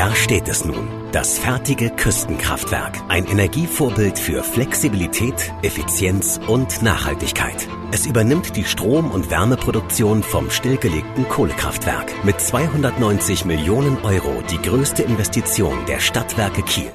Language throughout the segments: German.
Da steht es nun, das fertige Küstenkraftwerk. Ein Energievorbild für Flexibilität, Effizienz und Nachhaltigkeit. Es übernimmt die Strom- und Wärmeproduktion vom stillgelegten Kohlekraftwerk. Mit 290 Millionen Euro die größte Investition der Stadtwerke Kiel.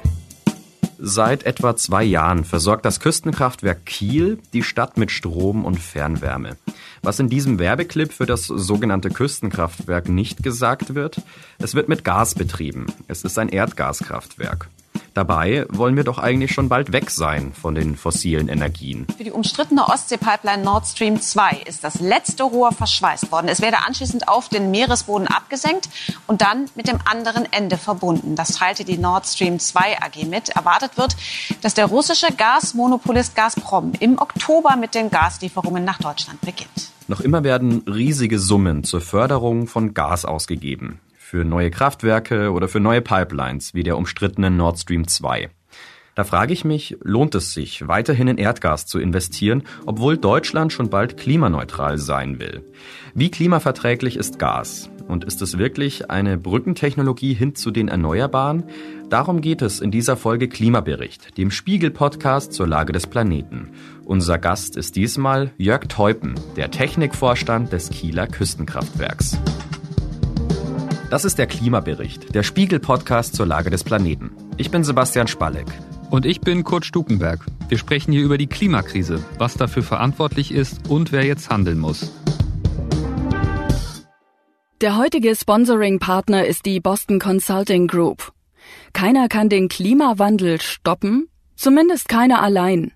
Seit etwa zwei Jahren versorgt das Küstenkraftwerk Kiel die Stadt mit Strom und Fernwärme. Was in diesem Werbeclip für das sogenannte Küstenkraftwerk nicht gesagt wird, es wird mit Gas betrieben. Es ist ein Erdgaskraftwerk. Dabei wollen wir doch eigentlich schon bald weg sein von den fossilen Energien. Für die umstrittene Ostsee-Pipeline Nord Stream 2 ist das letzte Rohr verschweißt worden. Es werde anschließend auf den Meeresboden abgesenkt und dann mit dem anderen Ende verbunden. Das teilte die Nord Stream 2 AG mit. Erwartet wird, dass der russische Gasmonopolist Gazprom im Oktober mit den Gaslieferungen nach Deutschland beginnt. Noch immer werden riesige Summen zur Förderung von Gas ausgegeben für neue Kraftwerke oder für neue Pipelines wie der umstrittenen Nord Stream 2. Da frage ich mich, lohnt es sich, weiterhin in Erdgas zu investieren, obwohl Deutschland schon bald klimaneutral sein will? Wie klimaverträglich ist Gas? Und ist es wirklich eine Brückentechnologie hin zu den Erneuerbaren? Darum geht es in dieser Folge Klimabericht, dem Spiegel-Podcast zur Lage des Planeten. Unser Gast ist diesmal Jörg Teupen, der Technikvorstand des Kieler Küstenkraftwerks. Das ist der Klimabericht, der Spiegel-Podcast zur Lage des Planeten. Ich bin Sebastian Spalleck. Und ich bin Kurt Stukenberg. Wir sprechen hier über die Klimakrise, was dafür verantwortlich ist und wer jetzt handeln muss. Der heutige Sponsoring-Partner ist die Boston Consulting Group. Keiner kann den Klimawandel stoppen, zumindest keiner allein.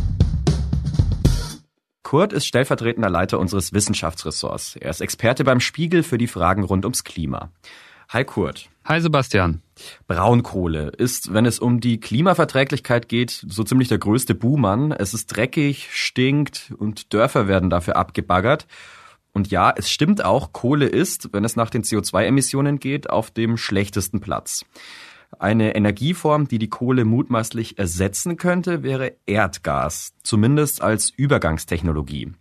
Kurt ist stellvertretender Leiter unseres Wissenschaftsressorts. Er ist Experte beim Spiegel für die Fragen rund ums Klima. Hi Kurt. Hi Sebastian. Braunkohle ist, wenn es um die Klimaverträglichkeit geht, so ziemlich der größte Buhmann. Es ist dreckig, stinkt und Dörfer werden dafür abgebaggert. Und ja, es stimmt auch, Kohle ist, wenn es nach den CO2-Emissionen geht, auf dem schlechtesten Platz. Eine Energieform, die die Kohle mutmaßlich ersetzen könnte, wäre Erdgas, zumindest als Übergangstechnologie.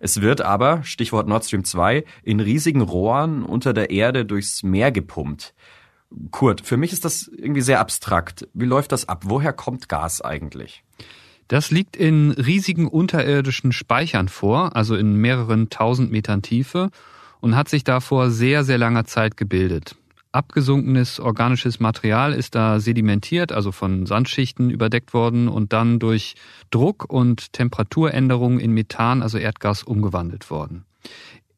Es wird aber, Stichwort Nord Stream 2, in riesigen Rohren unter der Erde durchs Meer gepumpt. Kurt, für mich ist das irgendwie sehr abstrakt. Wie läuft das ab? Woher kommt Gas eigentlich? Das liegt in riesigen unterirdischen Speichern vor, also in mehreren tausend Metern Tiefe und hat sich da vor sehr, sehr langer Zeit gebildet abgesunkenes organisches Material ist da sedimentiert, also von Sandschichten überdeckt worden und dann durch Druck und Temperaturänderungen in Methan, also Erdgas, umgewandelt worden.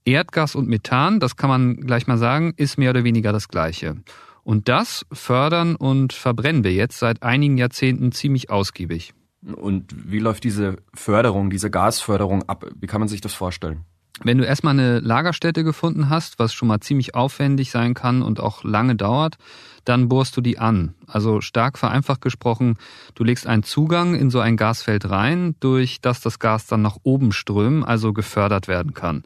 Erdgas und Methan, das kann man gleich mal sagen, ist mehr oder weniger das gleiche. Und das fördern und verbrennen wir jetzt seit einigen Jahrzehnten ziemlich ausgiebig. Und wie läuft diese Förderung, diese Gasförderung ab? Wie kann man sich das vorstellen? Wenn du erstmal eine Lagerstätte gefunden hast, was schon mal ziemlich aufwendig sein kann und auch lange dauert, dann bohrst du die an. Also stark vereinfacht gesprochen, du legst einen Zugang in so ein Gasfeld rein, durch das das Gas dann nach oben strömen, also gefördert werden kann.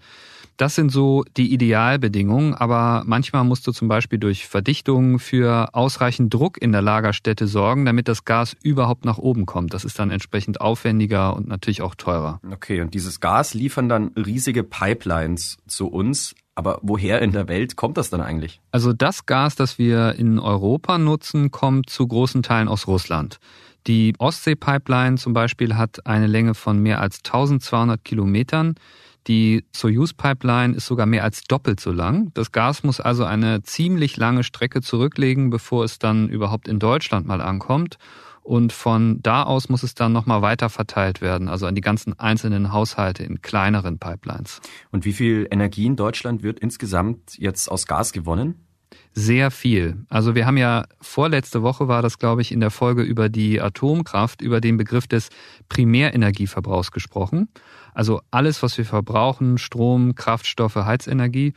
Das sind so die Idealbedingungen, aber manchmal musst du zum Beispiel durch Verdichtung für ausreichend Druck in der Lagerstätte sorgen, damit das Gas überhaupt nach oben kommt. Das ist dann entsprechend aufwendiger und natürlich auch teurer. Okay, und dieses Gas liefern dann riesige Pipelines zu uns. Aber woher in der Welt kommt das dann eigentlich? Also das Gas, das wir in Europa nutzen, kommt zu großen Teilen aus Russland. Die Ostsee-Pipeline zum Beispiel hat eine Länge von mehr als 1200 Kilometern. Die Soyuz-Pipeline ist sogar mehr als doppelt so lang. Das Gas muss also eine ziemlich lange Strecke zurücklegen, bevor es dann überhaupt in Deutschland mal ankommt. und von da aus muss es dann nochmal weiter verteilt werden, also an die ganzen einzelnen Haushalte in kleineren Pipelines. Und wie viel Energie in Deutschland wird insgesamt jetzt aus Gas gewonnen? Sehr viel. Also wir haben ja vorletzte Woche war das, glaube ich, in der Folge über die Atomkraft, über den Begriff des Primärenergieverbrauchs gesprochen. Also alles, was wir verbrauchen, Strom, Kraftstoffe, Heizenergie.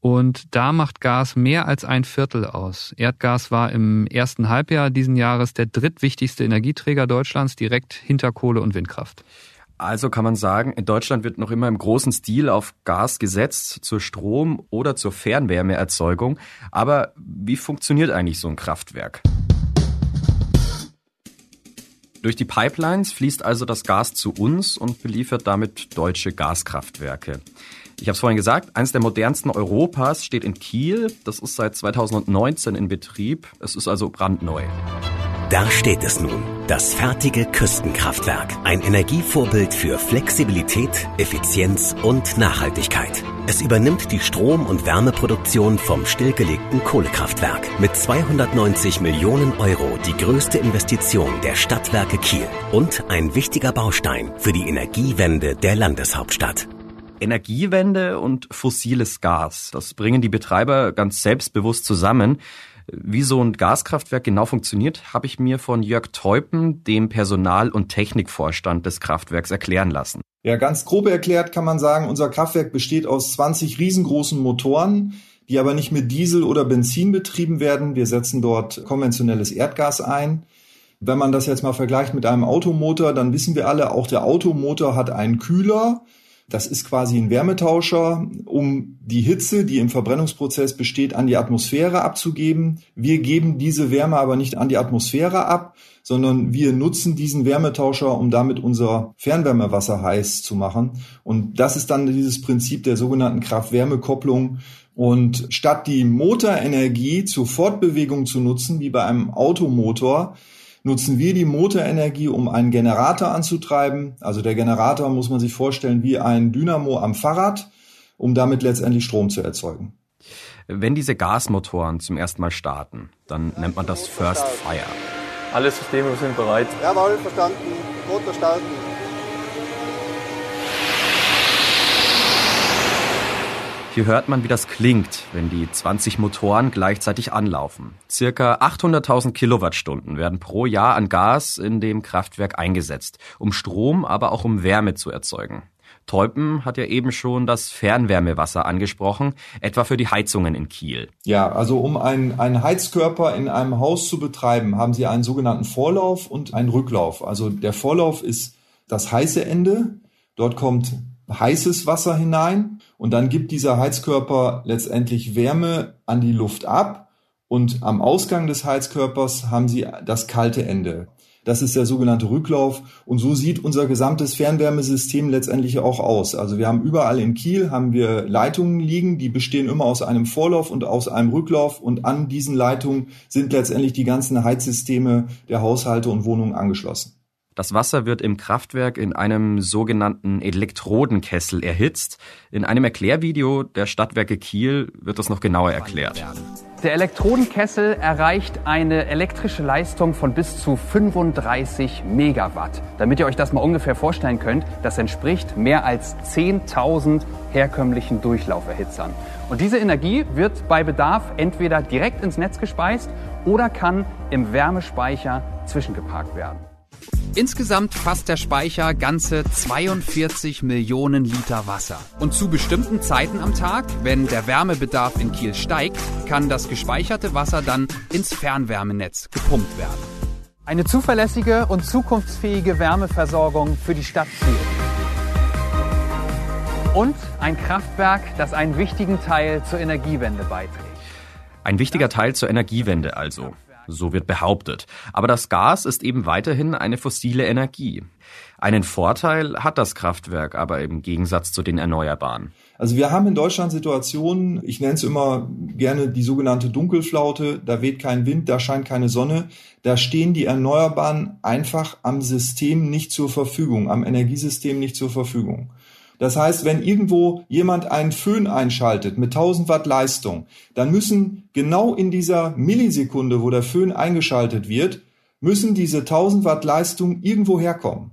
Und da macht Gas mehr als ein Viertel aus. Erdgas war im ersten Halbjahr diesen Jahres der drittwichtigste Energieträger Deutschlands, direkt hinter Kohle und Windkraft. Also kann man sagen, in Deutschland wird noch immer im großen Stil auf Gas gesetzt zur Strom- oder zur Fernwärmeerzeugung. Aber wie funktioniert eigentlich so ein Kraftwerk? Durch die Pipelines fließt also das Gas zu uns und beliefert damit deutsche Gaskraftwerke. Ich habe es vorhin gesagt, eines der modernsten Europas steht in Kiel. Das ist seit 2019 in Betrieb. Es ist also brandneu. Da steht es nun, das fertige Küstenkraftwerk. Ein Energievorbild für Flexibilität, Effizienz und Nachhaltigkeit. Es übernimmt die Strom- und Wärmeproduktion vom stillgelegten Kohlekraftwerk. Mit 290 Millionen Euro die größte Investition der Stadtwerke Kiel und ein wichtiger Baustein für die Energiewende der Landeshauptstadt. Energiewende und fossiles Gas. Das bringen die Betreiber ganz selbstbewusst zusammen. Wie so ein Gaskraftwerk genau funktioniert, habe ich mir von Jörg Teupen, dem Personal- und Technikvorstand des Kraftwerks, erklären lassen. Ja, ganz grob erklärt kann man sagen, unser Kraftwerk besteht aus 20 riesengroßen Motoren, die aber nicht mit Diesel oder Benzin betrieben werden. Wir setzen dort konventionelles Erdgas ein. Wenn man das jetzt mal vergleicht mit einem Automotor, dann wissen wir alle, auch der Automotor hat einen Kühler. Das ist quasi ein Wärmetauscher, um die Hitze, die im Verbrennungsprozess besteht, an die Atmosphäre abzugeben. Wir geben diese Wärme aber nicht an die Atmosphäre ab, sondern wir nutzen diesen Wärmetauscher, um damit unser Fernwärmewasser heiß zu machen. Und das ist dann dieses Prinzip der sogenannten Kraft-Wärme-Kopplung. Und statt die Motorenergie zur Fortbewegung zu nutzen, wie bei einem Automotor, nutzen wir die Motorenergie, um einen Generator anzutreiben. Also der Generator muss man sich vorstellen wie ein Dynamo am Fahrrad, um damit letztendlich Strom zu erzeugen. Wenn diese Gasmotoren zum ersten Mal starten, dann nennt man das First Fire. Alle Systeme sind bereit. Jawohl, verstanden. Motor starten. Hier hört man, wie das klingt, wenn die 20 Motoren gleichzeitig anlaufen. Circa 800.000 Kilowattstunden werden pro Jahr an Gas in dem Kraftwerk eingesetzt, um Strom, aber auch um Wärme zu erzeugen. Teupen hat ja eben schon das Fernwärmewasser angesprochen, etwa für die Heizungen in Kiel. Ja, also um einen, einen Heizkörper in einem Haus zu betreiben, haben Sie einen sogenannten Vorlauf und einen Rücklauf. Also der Vorlauf ist das heiße Ende. Dort kommt heißes Wasser hinein und dann gibt dieser Heizkörper letztendlich Wärme an die Luft ab und am Ausgang des Heizkörpers haben Sie das kalte Ende. Das ist der sogenannte Rücklauf und so sieht unser gesamtes Fernwärmesystem letztendlich auch aus. Also wir haben überall in Kiel haben wir Leitungen liegen, die bestehen immer aus einem Vorlauf und aus einem Rücklauf und an diesen Leitungen sind letztendlich die ganzen Heizsysteme der Haushalte und Wohnungen angeschlossen. Das Wasser wird im Kraftwerk in einem sogenannten Elektrodenkessel erhitzt. In einem Erklärvideo der Stadtwerke Kiel wird das noch genauer erklärt. Der Elektrodenkessel erreicht eine elektrische Leistung von bis zu 35 Megawatt. Damit ihr euch das mal ungefähr vorstellen könnt, das entspricht mehr als 10.000 herkömmlichen Durchlauferhitzern. Und diese Energie wird bei Bedarf entweder direkt ins Netz gespeist oder kann im Wärmespeicher zwischengeparkt werden. Insgesamt fasst der Speicher ganze 42 Millionen Liter Wasser. Und zu bestimmten Zeiten am Tag, wenn der Wärmebedarf in Kiel steigt, kann das gespeicherte Wasser dann ins Fernwärmenetz gepumpt werden. Eine zuverlässige und zukunftsfähige Wärmeversorgung für die Stadt Kiel. Und ein Kraftwerk, das einen wichtigen Teil zur Energiewende beiträgt. Ein wichtiger Teil zur Energiewende also. So wird behauptet. Aber das Gas ist eben weiterhin eine fossile Energie. Einen Vorteil hat das Kraftwerk aber im Gegensatz zu den Erneuerbaren. Also wir haben in Deutschland Situationen, ich nenne es immer gerne die sogenannte Dunkelflaute, da weht kein Wind, da scheint keine Sonne, da stehen die Erneuerbaren einfach am System nicht zur Verfügung, am Energiesystem nicht zur Verfügung. Das heißt, wenn irgendwo jemand einen Föhn einschaltet mit 1000 Watt Leistung, dann müssen genau in dieser Millisekunde, wo der Föhn eingeschaltet wird, müssen diese 1000 Watt Leistung irgendwo herkommen.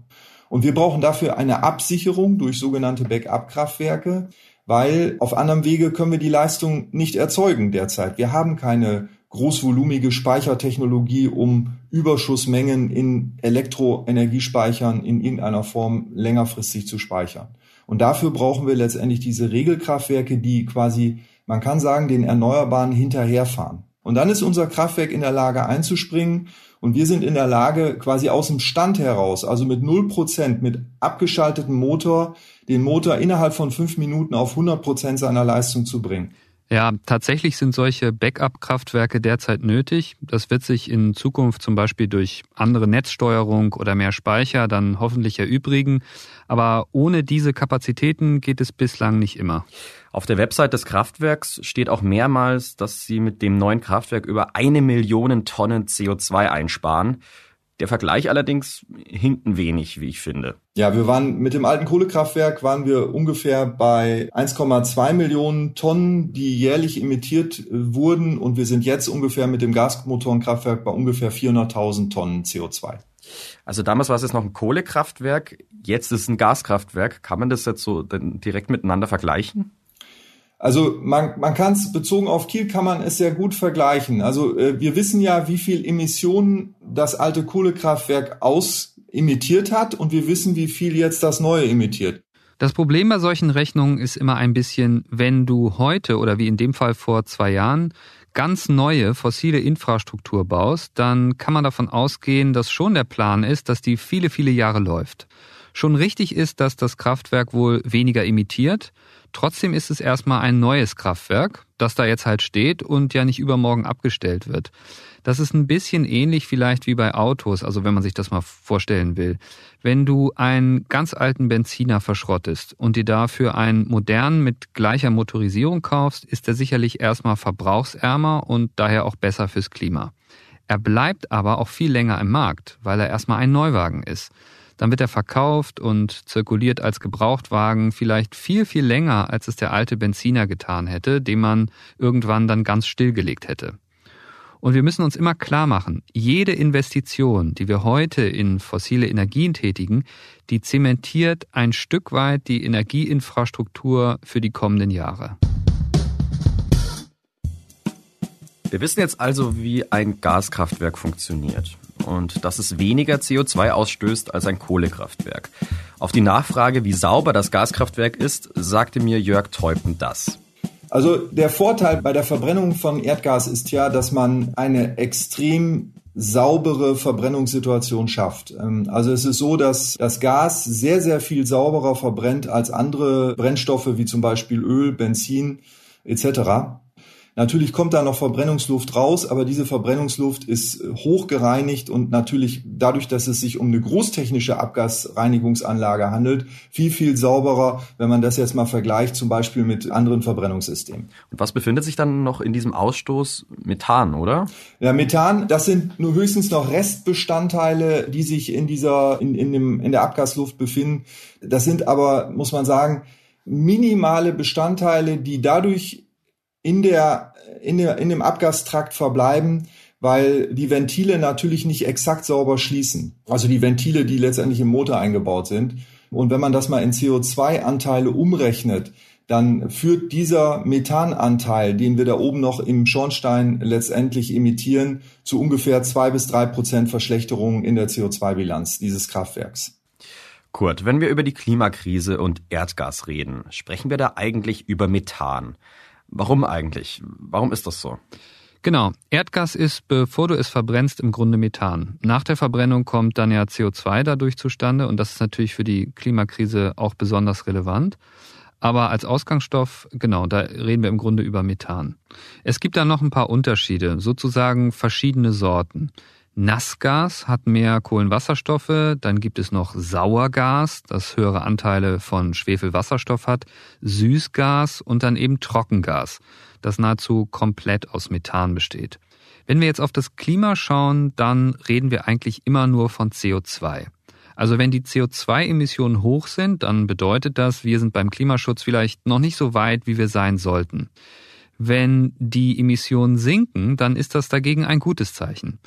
Und wir brauchen dafür eine Absicherung durch sogenannte Backup-Kraftwerke, weil auf anderem Wege können wir die Leistung nicht erzeugen derzeit. Wir haben keine großvolumige Speichertechnologie, um Überschussmengen in Elektroenergiespeichern in irgendeiner Form längerfristig zu speichern. Und dafür brauchen wir letztendlich diese Regelkraftwerke, die quasi, man kann sagen, den Erneuerbaren hinterherfahren. Und dann ist unser Kraftwerk in der Lage einzuspringen und wir sind in der Lage, quasi aus dem Stand heraus, also mit 0%, mit abgeschaltetem Motor, den Motor innerhalb von fünf Minuten auf 100% seiner Leistung zu bringen. Ja, tatsächlich sind solche Backup-Kraftwerke derzeit nötig. Das wird sich in Zukunft zum Beispiel durch andere Netzsteuerung oder mehr Speicher dann hoffentlich erübrigen. Aber ohne diese Kapazitäten geht es bislang nicht immer. Auf der Website des Kraftwerks steht auch mehrmals, dass sie mit dem neuen Kraftwerk über eine Million Tonnen CO2 einsparen. Der Vergleich allerdings hinkt ein wenig, wie ich finde. Ja, wir waren mit dem alten Kohlekraftwerk waren wir ungefähr bei 1,2 Millionen Tonnen, die jährlich emittiert äh, wurden und wir sind jetzt ungefähr mit dem Gasmotorenkraftwerk bei ungefähr 400.000 Tonnen CO2. Also damals war es jetzt noch ein Kohlekraftwerk, jetzt ist es ein Gaskraftwerk. Kann man das jetzt so direkt miteinander vergleichen? Also man, man kann es bezogen auf Kiel kann man es sehr gut vergleichen. Also äh, wir wissen ja, wie viel Emissionen das alte Kohlekraftwerk ausemittiert hat und wir wissen, wie viel jetzt das neue emittiert. Das Problem bei solchen Rechnungen ist immer ein bisschen, wenn du heute oder wie in dem Fall vor zwei Jahren ganz neue fossile Infrastruktur baust, dann kann man davon ausgehen, dass schon der Plan ist, dass die viele, viele Jahre läuft. Schon richtig ist, dass das Kraftwerk wohl weniger emittiert, Trotzdem ist es erstmal ein neues Kraftwerk, das da jetzt halt steht und ja nicht übermorgen abgestellt wird. Das ist ein bisschen ähnlich vielleicht wie bei Autos, also wenn man sich das mal vorstellen will. Wenn du einen ganz alten Benziner verschrottest und dir dafür einen modernen mit gleicher Motorisierung kaufst, ist er sicherlich erstmal verbrauchsärmer und daher auch besser fürs Klima. Er bleibt aber auch viel länger im Markt, weil er erstmal ein Neuwagen ist. Dann wird er verkauft und zirkuliert als Gebrauchtwagen vielleicht viel, viel länger, als es der alte Benziner getan hätte, den man irgendwann dann ganz stillgelegt hätte. Und wir müssen uns immer klar machen, jede Investition, die wir heute in fossile Energien tätigen, die zementiert ein Stück weit die Energieinfrastruktur für die kommenden Jahre. Wir wissen jetzt also, wie ein Gaskraftwerk funktioniert und dass es weniger CO2 ausstößt als ein Kohlekraftwerk. Auf die Nachfrage, wie sauber das Gaskraftwerk ist, sagte mir Jörg Teupen das. Also der Vorteil bei der Verbrennung von Erdgas ist ja, dass man eine extrem saubere Verbrennungssituation schafft. Ähm, also es ist so, dass das Gas sehr, sehr viel sauberer verbrennt als andere Brennstoffe wie zum Beispiel Öl, Benzin etc. Natürlich kommt da noch Verbrennungsluft raus, aber diese Verbrennungsluft ist äh, hochgereinigt und natürlich dadurch, dass es sich um eine großtechnische Abgasreinigungsanlage handelt, viel, viel sauberer, wenn man das jetzt mal vergleicht, zum Beispiel mit anderen Verbrennungssystemen. Und was befindet sich dann noch in diesem Ausstoß? Methan, oder? Ja, Methan, das sind nur höchstens noch Restbestandteile, die sich in dieser, in, in, dem, in der Abgasluft befinden. Das sind aber, muss man sagen, minimale Bestandteile, die dadurch in der, in der, in dem Abgastrakt verbleiben, weil die Ventile natürlich nicht exakt sauber schließen. Also die Ventile, die letztendlich im Motor eingebaut sind. Und wenn man das mal in CO2-Anteile umrechnet, dann führt dieser Methananteil, den wir da oben noch im Schornstein letztendlich emittieren, zu ungefähr zwei bis drei Prozent Verschlechterung in der CO2-Bilanz dieses Kraftwerks. Kurt, wenn wir über die Klimakrise und Erdgas reden, sprechen wir da eigentlich über Methan. Warum eigentlich? Warum ist das so? Genau. Erdgas ist, bevor du es verbrennst, im Grunde Methan. Nach der Verbrennung kommt dann ja CO2 dadurch zustande und das ist natürlich für die Klimakrise auch besonders relevant. Aber als Ausgangsstoff, genau, da reden wir im Grunde über Methan. Es gibt da noch ein paar Unterschiede, sozusagen verschiedene Sorten. Nassgas hat mehr Kohlenwasserstoffe, dann gibt es noch Sauergas, das höhere Anteile von Schwefelwasserstoff hat, Süßgas und dann eben Trockengas, das nahezu komplett aus Methan besteht. Wenn wir jetzt auf das Klima schauen, dann reden wir eigentlich immer nur von CO2. Also wenn die CO2-Emissionen hoch sind, dann bedeutet das, wir sind beim Klimaschutz vielleicht noch nicht so weit, wie wir sein sollten. Wenn die Emissionen sinken, dann ist das dagegen ein gutes Zeichen.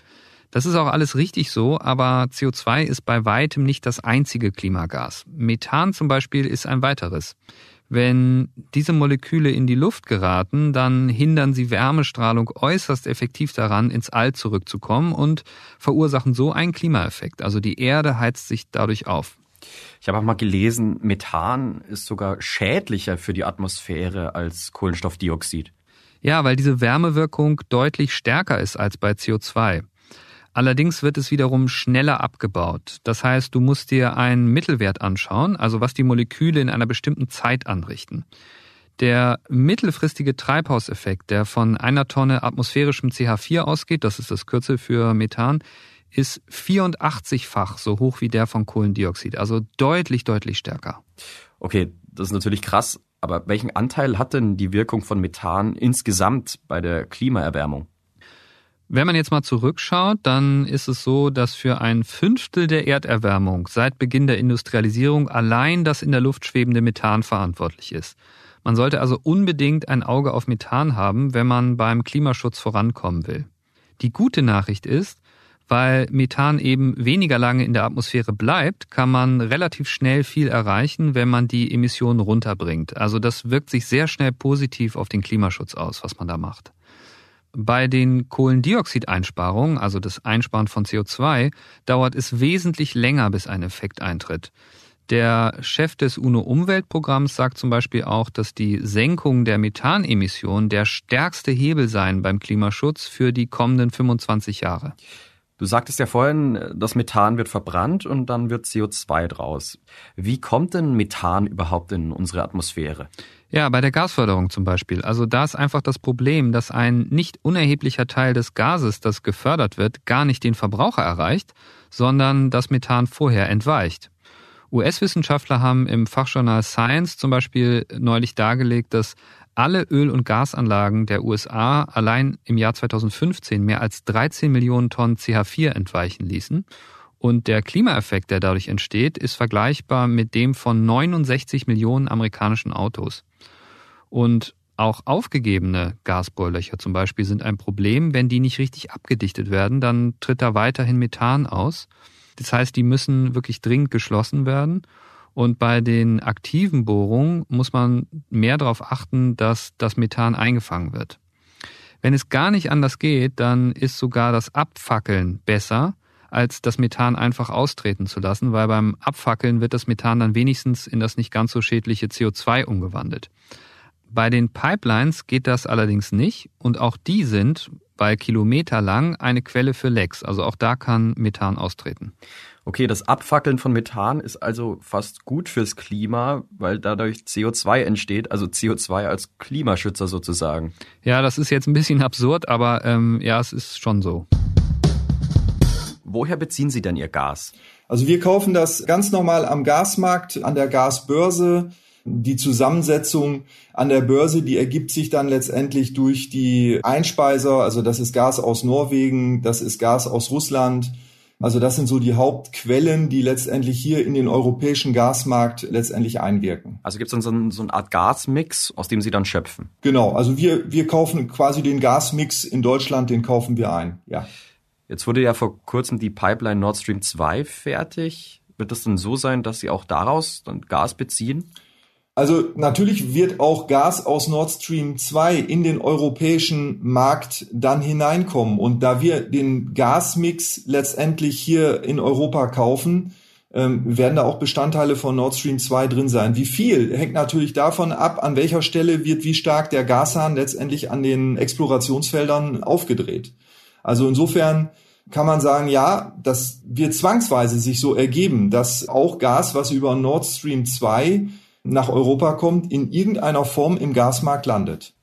Das ist auch alles richtig so, aber CO2 ist bei weitem nicht das einzige Klimagas. Methan zum Beispiel ist ein weiteres. Wenn diese Moleküle in die Luft geraten, dann hindern sie Wärmestrahlung äußerst effektiv daran, ins All zurückzukommen und verursachen so einen Klimaeffekt. Also die Erde heizt sich dadurch auf. Ich habe auch mal gelesen, Methan ist sogar schädlicher für die Atmosphäre als Kohlenstoffdioxid. Ja, weil diese Wärmewirkung deutlich stärker ist als bei CO2. Allerdings wird es wiederum schneller abgebaut. Das heißt, du musst dir einen Mittelwert anschauen, also was die Moleküle in einer bestimmten Zeit anrichten. Der mittelfristige Treibhauseffekt, der von einer Tonne atmosphärischem CH4 ausgeht, das ist das Kürzel für Methan, ist 84-fach so hoch wie der von Kohlendioxid, also deutlich, deutlich stärker. Okay, das ist natürlich krass, aber welchen Anteil hat denn die Wirkung von Methan insgesamt bei der Klimaerwärmung? Wenn man jetzt mal zurückschaut, dann ist es so, dass für ein Fünftel der Erderwärmung seit Beginn der Industrialisierung allein das in der Luft schwebende Methan verantwortlich ist. Man sollte also unbedingt ein Auge auf Methan haben, wenn man beim Klimaschutz vorankommen will. Die gute Nachricht ist, weil Methan eben weniger lange in der Atmosphäre bleibt, kann man relativ schnell viel erreichen, wenn man die Emissionen runterbringt. Also das wirkt sich sehr schnell positiv auf den Klimaschutz aus, was man da macht. Bei den Kohlendioxideinsparungen, also das Einsparen von CO2, dauert es wesentlich länger, bis ein Effekt eintritt. Der Chef des UNO-Umweltprogramms sagt zum Beispiel auch, dass die Senkung der Methanemissionen der stärkste Hebel sein beim Klimaschutz für die kommenden 25 Jahre. Du sagtest ja vorhin, das Methan wird verbrannt und dann wird CO2 draus. Wie kommt denn Methan überhaupt in unsere Atmosphäre? Ja, bei der Gasförderung zum Beispiel. Also da ist einfach das Problem, dass ein nicht unerheblicher Teil des Gases, das gefördert wird, gar nicht den Verbraucher erreicht, sondern das Methan vorher entweicht. US-Wissenschaftler haben im Fachjournal Science zum Beispiel neulich dargelegt, dass alle Öl- und Gasanlagen der USA allein im Jahr 2015 mehr als 13 Millionen Tonnen CH4 entweichen ließen und der Klimaeffekt, der dadurch entsteht, ist vergleichbar mit dem von 69 Millionen amerikanischen Autos. Und auch aufgegebene Gasbohrlöcher zum Beispiel sind ein Problem. Wenn die nicht richtig abgedichtet werden, dann tritt da weiterhin Methan aus. Das heißt, die müssen wirklich dringend geschlossen werden. Und bei den aktiven Bohrungen muss man mehr darauf achten, dass das Methan eingefangen wird. Wenn es gar nicht anders geht, dann ist sogar das Abfackeln besser, als das Methan einfach austreten zu lassen, weil beim Abfackeln wird das Methan dann wenigstens in das nicht ganz so schädliche CO2 umgewandelt. Bei den Pipelines geht das allerdings nicht und auch die sind, weil kilometerlang, eine Quelle für Lecks. Also auch da kann Methan austreten. Okay, das Abfackeln von Methan ist also fast gut fürs Klima, weil dadurch CO2 entsteht, also CO2 als Klimaschützer sozusagen. Ja, das ist jetzt ein bisschen absurd, aber ähm, ja, es ist schon so. Woher beziehen Sie denn Ihr Gas? Also wir kaufen das ganz normal am Gasmarkt, an der Gasbörse. Die Zusammensetzung an der Börse, die ergibt sich dann letztendlich durch die Einspeiser. Also das ist Gas aus Norwegen, das ist Gas aus Russland. Also das sind so die Hauptquellen, die letztendlich hier in den europäischen Gasmarkt letztendlich einwirken. Also gibt es dann so, ein, so eine Art Gasmix, aus dem Sie dann schöpfen? Genau, also wir, wir kaufen quasi den Gasmix in Deutschland, den kaufen wir ein, ja. Jetzt wurde ja vor kurzem die Pipeline Nord Stream 2 fertig. Wird es denn so sein, dass Sie auch daraus dann Gas beziehen? Also natürlich wird auch Gas aus Nord Stream 2 in den europäischen Markt dann hineinkommen. Und da wir den Gasmix letztendlich hier in Europa kaufen, ähm, werden da auch Bestandteile von Nord Stream 2 drin sein. Wie viel hängt natürlich davon ab, an welcher Stelle wird wie stark der Gashahn letztendlich an den Explorationsfeldern aufgedreht. Also insofern kann man sagen, ja, das wird zwangsweise sich so ergeben, dass auch Gas, was über Nord Stream 2 nach Europa kommt, in irgendeiner Form im Gasmarkt landet.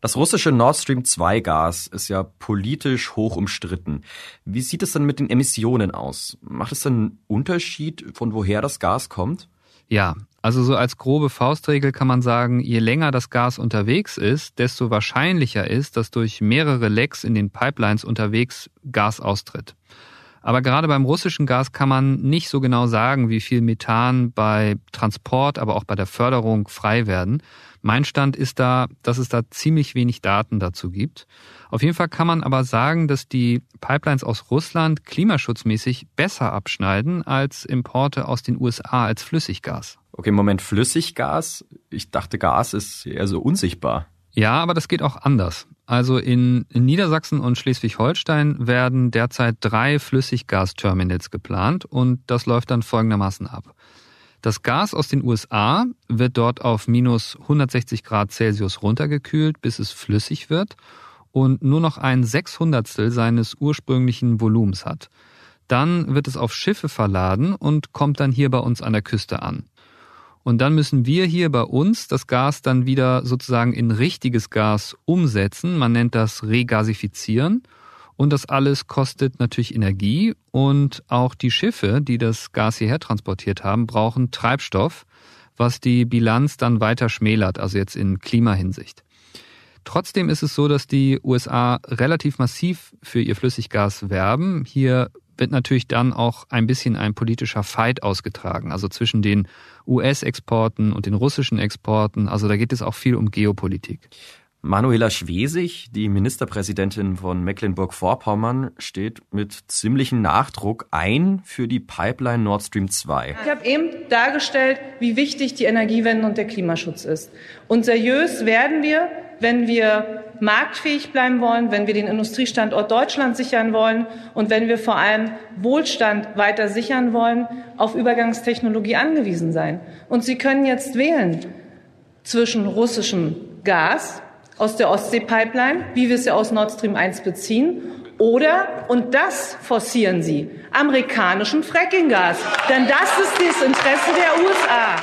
Das russische Nord Stream 2 Gas ist ja politisch hoch umstritten. Wie sieht es denn mit den Emissionen aus? Macht es denn einen Unterschied, von woher das Gas kommt? Ja, also so als grobe Faustregel kann man sagen, je länger das Gas unterwegs ist, desto wahrscheinlicher ist, dass durch mehrere Lecks in den Pipelines unterwegs Gas austritt. Aber gerade beim russischen Gas kann man nicht so genau sagen, wie viel Methan bei Transport, aber auch bei der Förderung frei werden. Mein Stand ist da, dass es da ziemlich wenig Daten dazu gibt. Auf jeden Fall kann man aber sagen, dass die Pipelines aus Russland klimaschutzmäßig besser abschneiden als Importe aus den USA als Flüssiggas. Okay, Moment, Flüssiggas? Ich dachte, Gas ist eher so unsichtbar. Ja, aber das geht auch anders. Also in, Niedersachsen und Schleswig-Holstein werden derzeit drei Flüssiggasterminals geplant und das läuft dann folgendermaßen ab. Das Gas aus den USA wird dort auf minus 160 Grad Celsius runtergekühlt, bis es flüssig wird und nur noch ein Sechshundertstel seines ursprünglichen Volumens hat. Dann wird es auf Schiffe verladen und kommt dann hier bei uns an der Küste an. Und dann müssen wir hier bei uns das Gas dann wieder sozusagen in richtiges Gas umsetzen. Man nennt das Regasifizieren. Und das alles kostet natürlich Energie. Und auch die Schiffe, die das Gas hierher transportiert haben, brauchen Treibstoff, was die Bilanz dann weiter schmälert, also jetzt in Klimahinsicht. Trotzdem ist es so, dass die USA relativ massiv für ihr Flüssiggas werben. Hier wird natürlich dann auch ein bisschen ein politischer Fight ausgetragen, also zwischen den US-Exporten und den russischen Exporten. Also da geht es auch viel um Geopolitik. Manuela Schwesig, die Ministerpräsidentin von Mecklenburg-Vorpommern, steht mit ziemlichem Nachdruck ein für die Pipeline Nord Stream 2. Ich habe eben dargestellt, wie wichtig die Energiewende und der Klimaschutz ist. Und seriös werden wir, wenn wir marktfähig bleiben wollen, wenn wir den Industriestandort Deutschland sichern wollen und wenn wir vor allem Wohlstand weiter sichern wollen, auf Übergangstechnologie angewiesen sein. Und Sie können jetzt wählen zwischen russischem Gas, aus der Ostsee-Pipeline, wie wir es ja aus Nord Stream 1 beziehen, oder, und das forcieren sie, amerikanischem Frackinggas. Denn das ist das Interesse der USA.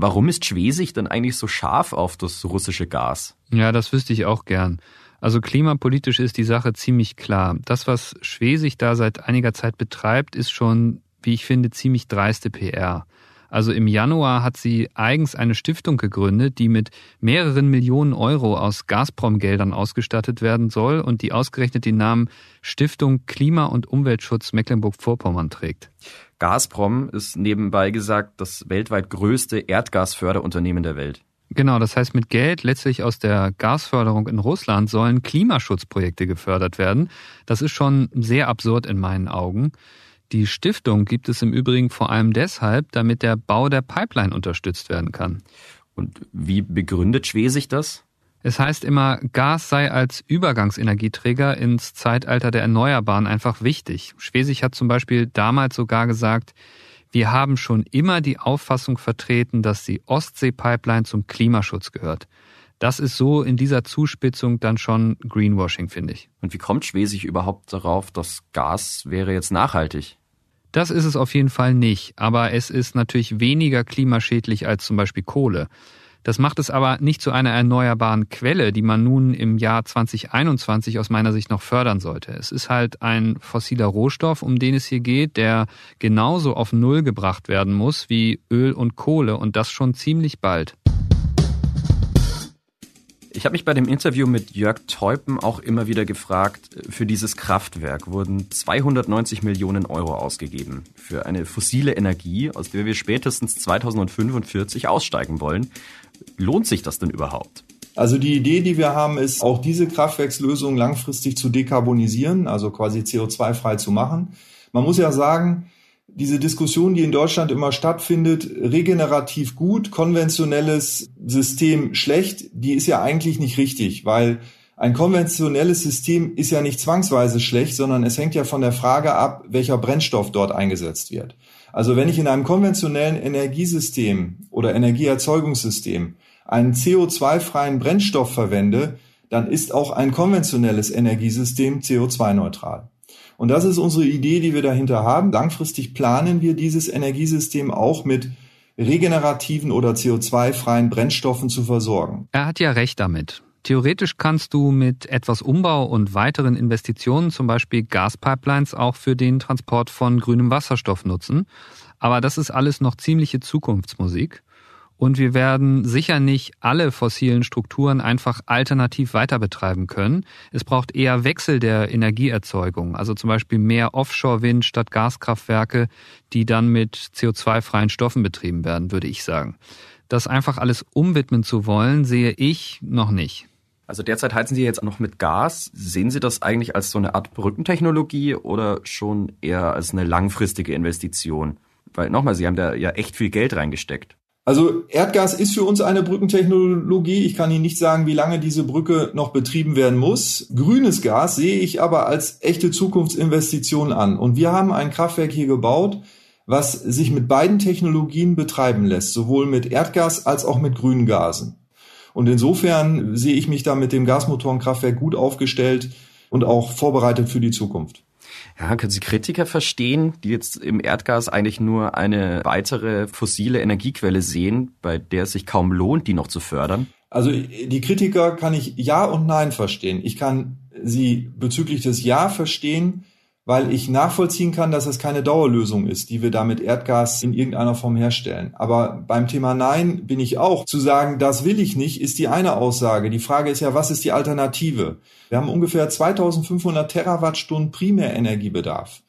Warum ist Schwesig denn eigentlich so scharf auf das russische Gas? Ja, das wüsste ich auch gern. Also klimapolitisch ist die Sache ziemlich klar. Das, was Schwesig da seit einiger Zeit betreibt, ist schon, wie ich finde, ziemlich dreiste PR. Also im Januar hat sie eigens eine Stiftung gegründet, die mit mehreren Millionen Euro aus Gazprom-Geldern ausgestattet werden soll und die ausgerechnet den Namen Stiftung Klima- und Umweltschutz Mecklenburg-Vorpommern trägt. Gazprom ist nebenbei gesagt das weltweit größte Erdgasförderunternehmen der Welt. Genau, das heißt, mit Geld letztlich aus der Gasförderung in Russland sollen Klimaschutzprojekte gefördert werden. Das ist schon sehr absurd in meinen Augen. Die Stiftung gibt es im Übrigen vor allem deshalb, damit der Bau der Pipeline unterstützt werden kann. Und wie begründet Schwesig das? Es heißt immer, Gas sei als Übergangsenergieträger ins Zeitalter der Erneuerbaren einfach wichtig. Schwesig hat zum Beispiel damals sogar gesagt, wir haben schon immer die Auffassung vertreten, dass die Ostsee-Pipeline zum Klimaschutz gehört. Das ist so in dieser Zuspitzung dann schon Greenwashing, finde ich. Und wie kommt Schwesig überhaupt darauf, dass Gas wäre jetzt nachhaltig? Das ist es auf jeden Fall nicht, aber es ist natürlich weniger klimaschädlich als zum Beispiel Kohle. Das macht es aber nicht zu einer erneuerbaren Quelle, die man nun im Jahr 2021 aus meiner Sicht noch fördern sollte. Es ist halt ein fossiler Rohstoff, um den es hier geht, der genauso auf Null gebracht werden muss wie Öl und Kohle und das schon ziemlich bald. Ich habe mich bei dem Interview mit Jörg Teupen auch immer wieder gefragt, für dieses Kraftwerk wurden 290 Millionen Euro ausgegeben. Für eine fossile Energie, aus der wir spätestens 2045 aussteigen wollen. Lohnt sich das denn überhaupt? Also die Idee, die wir haben, ist auch diese Kraftwerkslösung langfristig zu dekarbonisieren, also quasi CO2-frei zu machen. Man muss ja sagen, diese Diskussion, die in Deutschland immer stattfindet, regenerativ gut, konventionelles System schlecht, die ist ja eigentlich nicht richtig, weil ein konventionelles System ist ja nicht zwangsweise schlecht, sondern es hängt ja von der Frage ab, welcher Brennstoff dort eingesetzt wird. Also wenn ich in einem konventionellen Energiesystem oder Energieerzeugungssystem einen CO2-freien Brennstoff verwende, dann ist auch ein konventionelles Energiesystem CO2-neutral. Und das ist unsere Idee, die wir dahinter haben. Langfristig planen wir dieses Energiesystem auch mit regenerativen oder CO2-freien Brennstoffen zu versorgen. Er hat ja recht damit. Theoretisch kannst du mit etwas Umbau und weiteren Investitionen zum Beispiel Gaspipelines auch für den Transport von grünem Wasserstoff nutzen. Aber das ist alles noch ziemliche Zukunftsmusik. Und wir werden sicher nicht alle fossilen Strukturen einfach alternativ weiter betreiben können. Es braucht eher Wechsel der Energieerzeugung, also zum Beispiel mehr Offshore-Wind statt Gaskraftwerke, die dann mit CO2-freien Stoffen betrieben werden, würde ich sagen. Das einfach alles umwidmen zu wollen, sehe ich noch nicht. Also derzeit heizen Sie jetzt noch mit Gas. Sehen Sie das eigentlich als so eine Art Brückentechnologie oder schon eher als eine langfristige Investition? Weil nochmal, Sie haben da ja echt viel Geld reingesteckt. Also Erdgas ist für uns eine Brückentechnologie. Ich kann Ihnen nicht sagen, wie lange diese Brücke noch betrieben werden muss. Grünes Gas sehe ich aber als echte Zukunftsinvestition an. Und wir haben ein Kraftwerk hier gebaut, was sich mit beiden Technologien betreiben lässt, sowohl mit Erdgas als auch mit grünen Gasen. Und insofern sehe ich mich da mit dem Gasmotorenkraftwerk gut aufgestellt und auch vorbereitet für die Zukunft. Ja, können Sie Kritiker verstehen, die jetzt im Erdgas eigentlich nur eine weitere fossile Energiequelle sehen, bei der es sich kaum lohnt, die noch zu fördern? Also die Kritiker kann ich Ja und Nein verstehen. Ich kann sie bezüglich des Ja verstehen, weil ich nachvollziehen kann, dass es keine Dauerlösung ist, die wir da mit Erdgas in irgendeiner Form herstellen. Aber beim Thema Nein bin ich auch. Zu sagen, das will ich nicht, ist die eine Aussage. Die Frage ist ja, was ist die Alternative? Wir haben ungefähr 2500 Terawattstunden Primärenergiebedarf.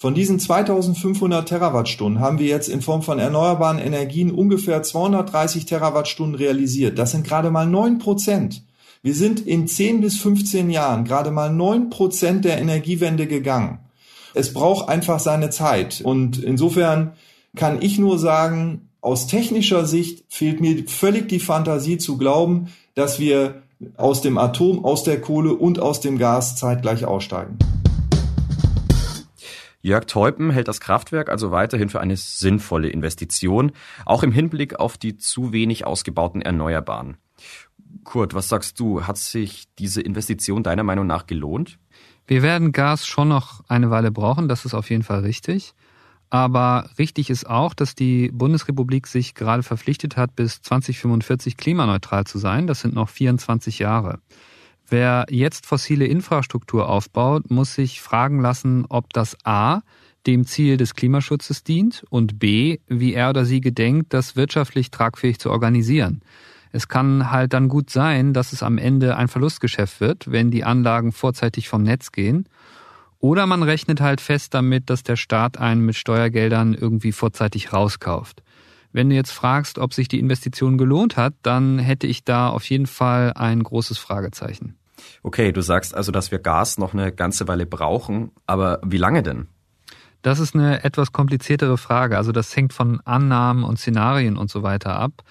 Von diesen 2500 Terawattstunden haben wir jetzt in Form von erneuerbaren Energien ungefähr 230 Terawattstunden realisiert. Das sind gerade mal neun Prozent. Wir sind in 10 bis 15 Jahren gerade mal neun Prozent der Energiewende gegangen. Es braucht einfach seine Zeit. Und insofern kann ich nur sagen, aus technischer Sicht fehlt mir völlig die Fantasie zu glauben, dass wir aus dem Atom, aus der Kohle und aus dem Gas zeitgleich aussteigen. Jörg Teupen hält das Kraftwerk also weiterhin für eine sinnvolle Investition, auch im Hinblick auf die zu wenig ausgebauten Erneuerbaren. Kurt, was sagst du? Hat sich diese Investition deiner Meinung nach gelohnt? Wir werden Gas schon noch eine Weile brauchen, das ist auf jeden Fall richtig. Aber richtig ist auch, dass die Bundesrepublik sich gerade verpflichtet hat, bis 2045 klimaneutral zu sein. Das sind noch 24 Jahre. Wer jetzt fossile Infrastruktur aufbaut, muss sich fragen lassen, ob das A dem Ziel des Klimaschutzes dient und B, wie er oder sie gedenkt, das wirtschaftlich tragfähig zu organisieren. Es kann halt dann gut sein, dass es am Ende ein Verlustgeschäft wird, wenn die Anlagen vorzeitig vom Netz gehen. Oder man rechnet halt fest damit, dass der Staat einen mit Steuergeldern irgendwie vorzeitig rauskauft. Wenn du jetzt fragst, ob sich die Investition gelohnt hat, dann hätte ich da auf jeden Fall ein großes Fragezeichen. Okay, du sagst also, dass wir Gas noch eine ganze Weile brauchen, aber wie lange denn? Das ist eine etwas kompliziertere Frage. Also das hängt von Annahmen und Szenarien und so weiter ab.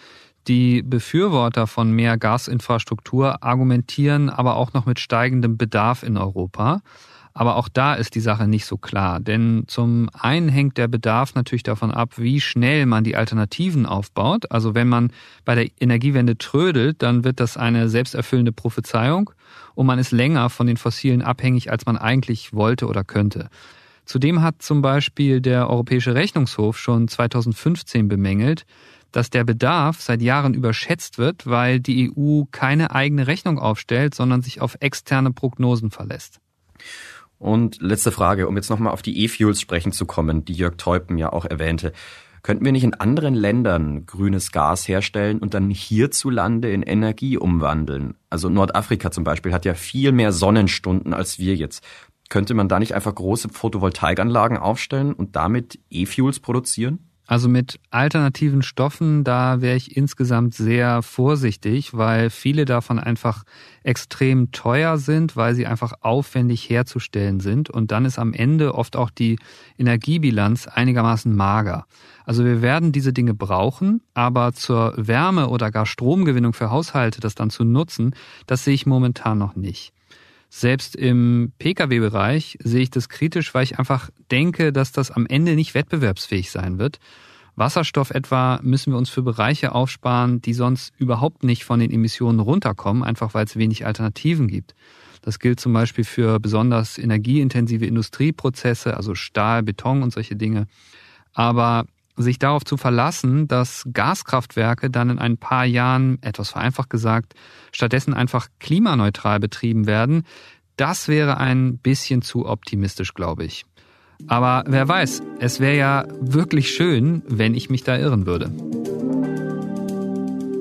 Die Befürworter von mehr Gasinfrastruktur argumentieren aber auch noch mit steigendem Bedarf in Europa. Aber auch da ist die Sache nicht so klar, denn zum einen hängt der Bedarf natürlich davon ab, wie schnell man die Alternativen aufbaut. Also wenn man bei der Energiewende trödelt, dann wird das eine selbsterfüllende Prophezeiung und man ist länger von den Fossilen abhängig, als man eigentlich wollte oder könnte. Zudem hat zum Beispiel der Europäische Rechnungshof schon 2015 bemängelt, dass der Bedarf seit Jahren überschätzt wird, weil die EU keine eigene Rechnung aufstellt, sondern sich auf externe Prognosen verlässt. Und letzte Frage, um jetzt nochmal auf die E-Fuels sprechen zu kommen, die Jörg Teupen ja auch erwähnte. Könnten wir nicht in anderen Ländern grünes Gas herstellen und dann hierzulande in Energie umwandeln? Also Nordafrika zum Beispiel hat ja viel mehr Sonnenstunden als wir jetzt. Könnte man da nicht einfach große Photovoltaikanlagen aufstellen und damit E-Fuels produzieren? Also mit alternativen Stoffen, da wäre ich insgesamt sehr vorsichtig, weil viele davon einfach extrem teuer sind, weil sie einfach aufwendig herzustellen sind. Und dann ist am Ende oft auch die Energiebilanz einigermaßen mager. Also wir werden diese Dinge brauchen, aber zur Wärme oder gar Stromgewinnung für Haushalte das dann zu nutzen, das sehe ich momentan noch nicht. Selbst im Pkw-Bereich sehe ich das kritisch, weil ich einfach denke, dass das am Ende nicht wettbewerbsfähig sein wird. Wasserstoff etwa müssen wir uns für Bereiche aufsparen, die sonst überhaupt nicht von den Emissionen runterkommen, einfach weil es wenig Alternativen gibt. Das gilt zum Beispiel für besonders energieintensive Industrieprozesse, also Stahl, Beton und solche Dinge. Aber sich darauf zu verlassen, dass Gaskraftwerke dann in ein paar Jahren, etwas vereinfacht gesagt, stattdessen einfach klimaneutral betrieben werden, das wäre ein bisschen zu optimistisch, glaube ich. Aber wer weiß, es wäre ja wirklich schön, wenn ich mich da irren würde.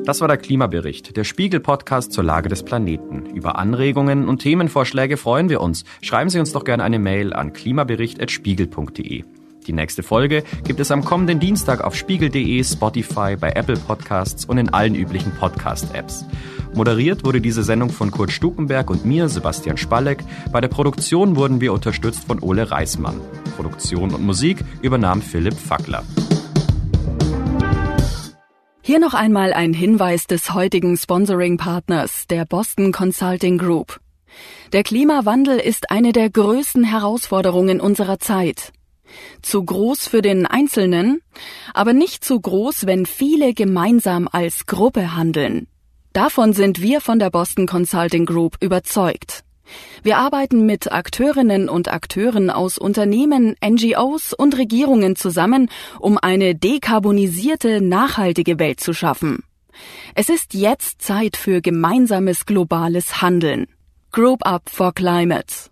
Das war der Klimabericht, der Spiegel-Podcast zur Lage des Planeten. Über Anregungen und Themenvorschläge freuen wir uns. Schreiben Sie uns doch gerne eine Mail an klimabericht.spiegel.de. Die nächste Folge gibt es am kommenden Dienstag auf spiegel.de, Spotify, bei Apple Podcasts und in allen üblichen Podcast-Apps. Moderiert wurde diese Sendung von Kurt Stukenberg und mir, Sebastian Spalleck. Bei der Produktion wurden wir unterstützt von Ole Reismann. Produktion und Musik übernahm Philipp Fackler. Hier noch einmal ein Hinweis des heutigen Sponsoring-Partners, der Boston Consulting Group. Der Klimawandel ist eine der größten Herausforderungen unserer Zeit. Zu groß für den Einzelnen, aber nicht zu groß, wenn viele gemeinsam als Gruppe handeln. Davon sind wir von der Boston Consulting Group überzeugt. Wir arbeiten mit Akteurinnen und Akteuren aus Unternehmen, NGOs und Regierungen zusammen, um eine dekarbonisierte, nachhaltige Welt zu schaffen. Es ist jetzt Zeit für gemeinsames globales Handeln. Group Up for Climate.